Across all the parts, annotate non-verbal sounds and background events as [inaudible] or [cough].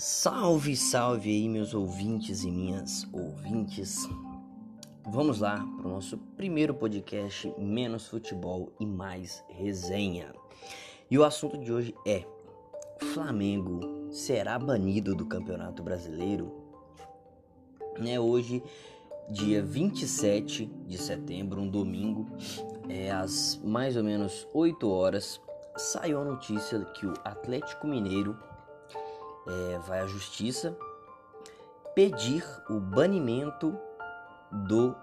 Salve, salve aí, meus ouvintes e minhas ouvintes. Vamos lá para o nosso primeiro podcast Menos Futebol e Mais Resenha. E o assunto de hoje é: Flamengo será banido do Campeonato Brasileiro? Né, hoje, dia 27 de setembro, um domingo, é, às mais ou menos 8 horas, saiu a notícia que o Atlético Mineiro é, vai à justiça pedir o banimento do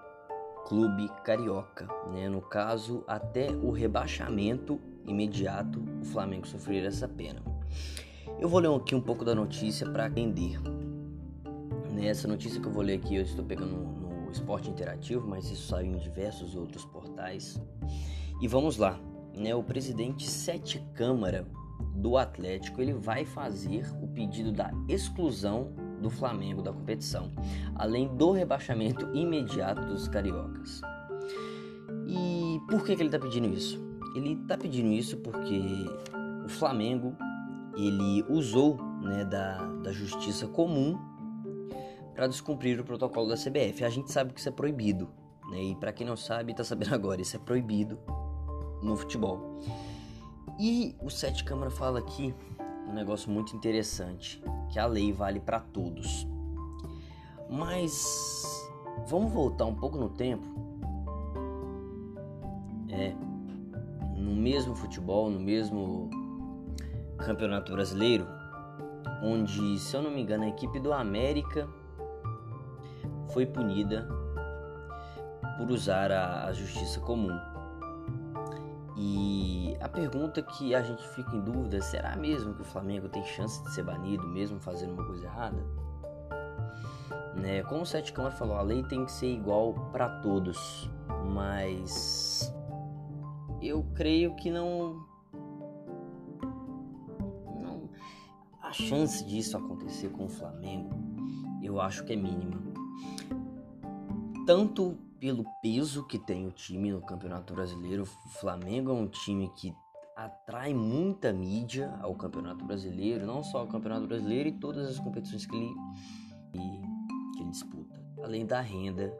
clube carioca, né? No caso, até o rebaixamento imediato, o Flamengo sofrer essa pena. Eu vou ler aqui um pouco da notícia para entender. Nessa notícia que eu vou ler aqui, eu estou pegando no Esporte Interativo, mas isso saiu em diversos outros portais. E vamos lá, né? O presidente Sete Câmara do Atlético, ele vai fazer o pedido da exclusão do Flamengo da competição, além do rebaixamento imediato dos cariocas. E por que, que ele está pedindo isso? Ele está pedindo isso porque o Flamengo ele usou né, da, da justiça comum para descumprir o protocolo da CBF. A gente sabe que isso é proibido, né? E para quem não sabe, está sabendo agora, isso é proibido no futebol. E o Sete Câmara fala aqui um negócio muito interessante, que a lei vale para todos. Mas vamos voltar um pouco no tempo. É, no mesmo futebol, no mesmo Campeonato Brasileiro, onde, se eu não me engano, a equipe do América foi punida por usar a, a justiça comum. E a pergunta que a gente fica em dúvida, será mesmo que o Flamengo tem chance de ser banido mesmo fazendo uma coisa errada? Né? Como o Sete Câmara falou, a lei tem que ser igual para todos, mas eu creio que não não a chance disso acontecer com o Flamengo, eu acho que é mínima. Tanto pelo peso que tem o time no Campeonato Brasileiro. O Flamengo é um time que atrai muita mídia ao Campeonato Brasileiro, não só ao Campeonato Brasileiro e todas as competições que ele, que ele disputa, além da renda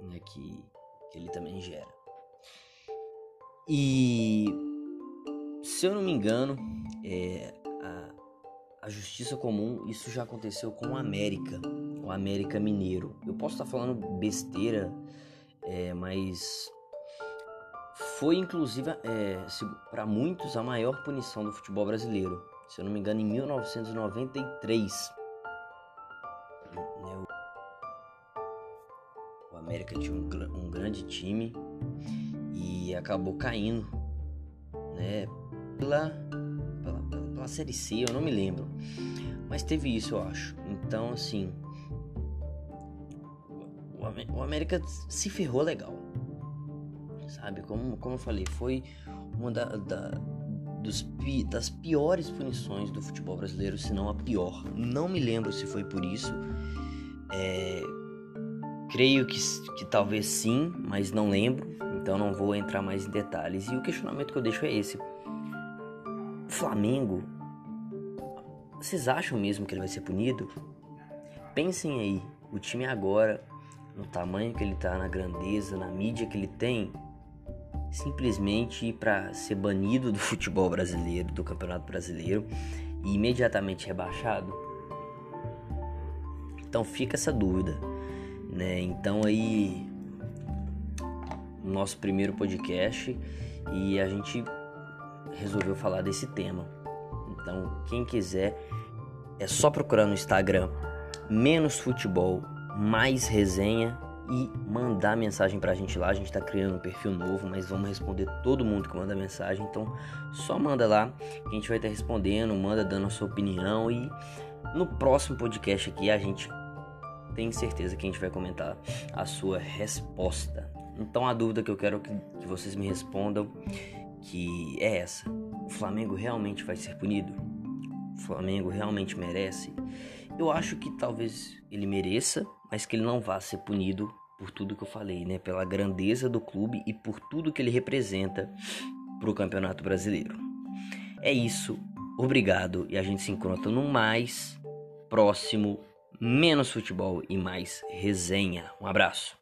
né, que, que ele também gera. E se eu não me engano, é, a, a Justiça Comum, isso já aconteceu com o América o América Mineiro. Eu posso estar falando besteira, é, mas foi inclusive é, para muitos a maior punição do futebol brasileiro. Se eu não me engano, em 1993. Né, o América tinha um, um grande time e acabou caindo né, pela, pela, pela Série C, eu não me lembro. Mas teve isso, eu acho. Então, assim, o América se ferrou legal. Sabe? Como, como eu falei, foi uma da, da dos, das piores punições do futebol brasileiro, se não a pior. Não me lembro se foi por isso. É, creio que, que talvez sim, mas não lembro. Então não vou entrar mais em detalhes. E o questionamento que eu deixo é esse: Flamengo, vocês acham mesmo que ele vai ser punido? Pensem aí, o time agora no tamanho que ele está, na grandeza, na mídia que ele tem, simplesmente para ser banido do [laughs] futebol brasileiro, do Campeonato Brasileiro e imediatamente rebaixado? Então fica essa dúvida, né? Então aí nosso primeiro podcast e a gente resolveu falar desse tema. Então, quem quiser é só procurar no Instagram menos futebol mais resenha e mandar mensagem pra gente lá. A gente tá criando um perfil novo, mas vamos responder todo mundo que manda mensagem. Então só manda lá que a gente vai estar respondendo, manda dando a sua opinião e no próximo podcast aqui a gente tem certeza que a gente vai comentar a sua resposta. Então a dúvida que eu quero que, que vocês me respondam que é essa: o Flamengo realmente vai ser punido? O Flamengo realmente merece? Eu acho que talvez ele mereça, mas que ele não vá ser punido por tudo que eu falei, né? Pela grandeza do clube e por tudo que ele representa para o Campeonato Brasileiro. É isso, obrigado e a gente se encontra no mais próximo Menos Futebol e Mais Resenha. Um abraço.